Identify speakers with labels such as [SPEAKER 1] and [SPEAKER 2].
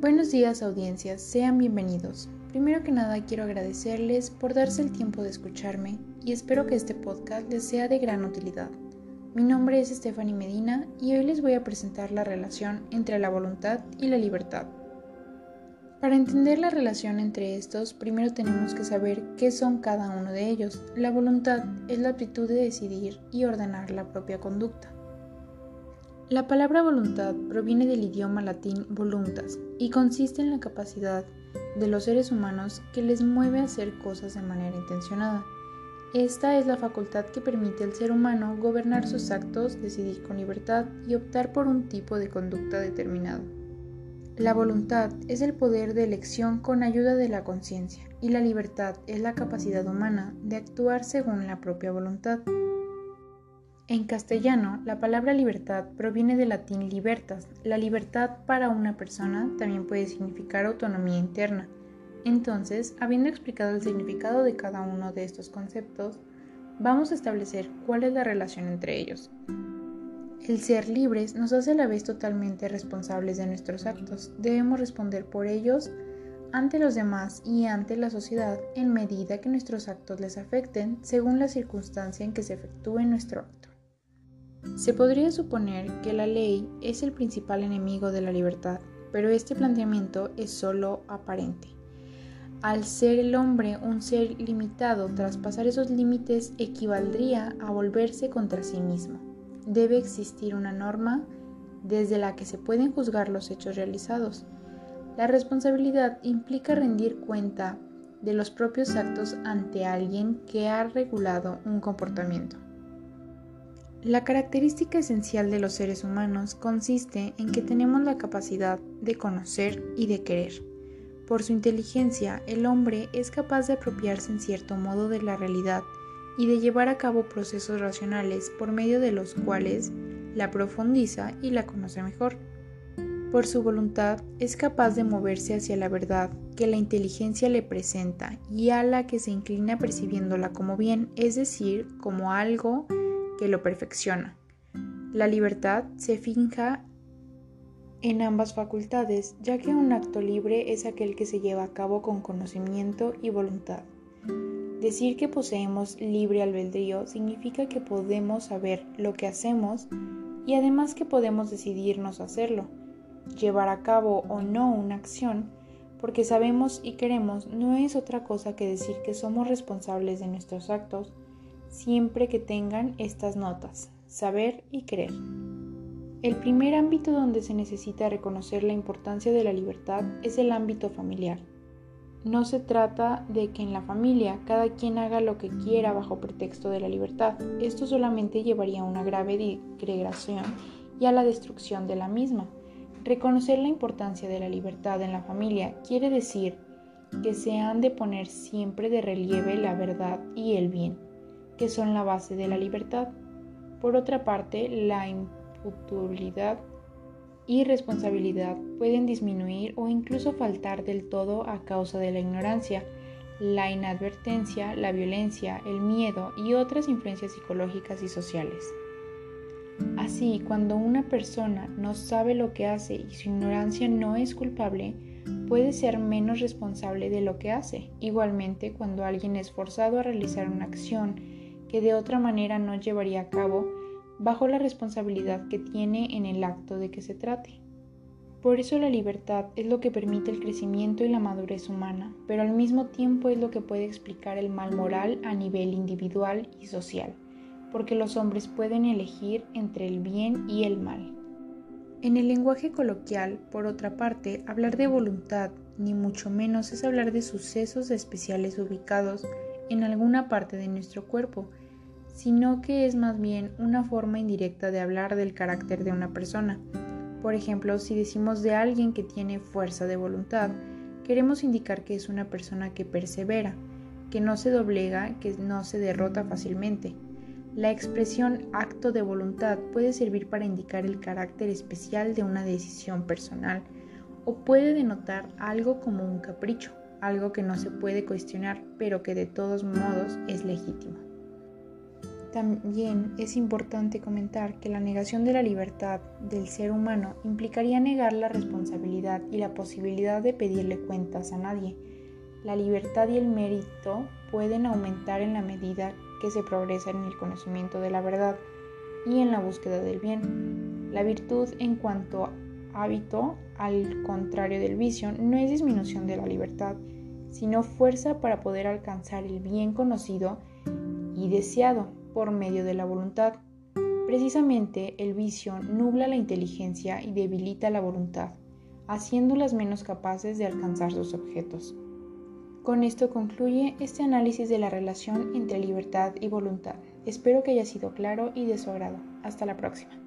[SPEAKER 1] Buenos días audiencias, sean bienvenidos. Primero que nada quiero agradecerles por darse el tiempo de escucharme y espero que este podcast les sea de gran utilidad. Mi nombre es Stephanie Medina y hoy les voy a presentar la relación entre la voluntad y la libertad. Para entender la relación entre estos, primero tenemos que saber qué son cada uno de ellos. La voluntad es la aptitud de decidir y ordenar la propia conducta. La palabra voluntad proviene del idioma latín voluntas y consiste en la capacidad de los seres humanos que les mueve a hacer cosas de manera intencionada. Esta es la facultad que permite al ser humano gobernar sus actos, decidir con libertad y optar por un tipo de conducta determinado. La voluntad es el poder de elección con ayuda de la conciencia y la libertad es la capacidad humana de actuar según la propia voluntad. En castellano, la palabra libertad proviene del latín libertas. La libertad para una persona también puede significar autonomía interna. Entonces, habiendo explicado el significado de cada uno de estos conceptos, vamos a establecer cuál es la relación entre ellos. El ser libres nos hace a la vez totalmente responsables de nuestros actos. Debemos responder por ellos ante los demás y ante la sociedad en medida que nuestros actos les afecten según la circunstancia en que se efectúe nuestro acto. Se podría suponer que la ley es el principal enemigo de la libertad, pero este planteamiento es solo aparente. Al ser el hombre un ser limitado, traspasar esos límites equivaldría a volverse contra sí mismo. Debe existir una norma desde la que se pueden juzgar los hechos realizados. La responsabilidad implica rendir cuenta de los propios actos ante alguien que ha regulado un comportamiento. La característica esencial de los seres humanos consiste en que tenemos la capacidad de conocer y de querer. Por su inteligencia, el hombre es capaz de apropiarse en cierto modo de la realidad y de llevar a cabo procesos racionales por medio de los cuales la profundiza y la conoce mejor. Por su voluntad es capaz de moverse hacia la verdad que la inteligencia le presenta y a la que se inclina percibiéndola como bien, es decir, como algo que lo perfecciona. La libertad se finja en ambas facultades, ya que un acto libre es aquel que se lleva a cabo con conocimiento y voluntad. Decir que poseemos libre albedrío significa que podemos saber lo que hacemos y además que podemos decidirnos hacerlo, llevar a cabo o no una acción, porque sabemos y queremos no es otra cosa que decir que somos responsables de nuestros actos siempre que tengan estas notas, saber y creer. El primer ámbito donde se necesita reconocer la importancia de la libertad es el ámbito familiar. No se trata de que en la familia cada quien haga lo que quiera bajo pretexto de la libertad. Esto solamente llevaría a una grave degradación y a la destrucción de la misma. Reconocer la importancia de la libertad en la familia quiere decir que se han de poner siempre de relieve la verdad y el bien que son la base de la libertad. Por otra parte, la imputabilidad y responsabilidad pueden disminuir o incluso faltar del todo a causa de la ignorancia, la inadvertencia, la violencia, el miedo y otras influencias psicológicas y sociales. Así, cuando una persona no sabe lo que hace y su ignorancia no es culpable, puede ser menos responsable de lo que hace. Igualmente, cuando alguien es forzado a realizar una acción que de otra manera no llevaría a cabo bajo la responsabilidad que tiene en el acto de que se trate. Por eso la libertad es lo que permite el crecimiento y la madurez humana, pero al mismo tiempo es lo que puede explicar el mal moral a nivel individual y social, porque los hombres pueden elegir entre el bien y el mal. En el lenguaje coloquial, por otra parte, hablar de voluntad, ni mucho menos es hablar de sucesos especiales ubicados en alguna parte de nuestro cuerpo, sino que es más bien una forma indirecta de hablar del carácter de una persona. Por ejemplo, si decimos de alguien que tiene fuerza de voluntad, queremos indicar que es una persona que persevera, que no se doblega, que no se derrota fácilmente. La expresión acto de voluntad puede servir para indicar el carácter especial de una decisión personal o puede denotar algo como un capricho, algo que no se puede cuestionar, pero que de todos modos es legítimo. También es importante comentar que la negación de la libertad del ser humano implicaría negar la responsabilidad y la posibilidad de pedirle cuentas a nadie. La libertad y el mérito pueden aumentar en la medida que se progresa en el conocimiento de la verdad y en la búsqueda del bien. La virtud en cuanto a hábito, al contrario del vicio, no es disminución de la libertad, sino fuerza para poder alcanzar el bien conocido y deseado por medio de la voluntad. Precisamente el vicio nubla la inteligencia y debilita la voluntad, haciéndolas menos capaces de alcanzar sus objetos. Con esto concluye este análisis de la relación entre libertad y voluntad. Espero que haya sido claro y de su agrado. Hasta la próxima.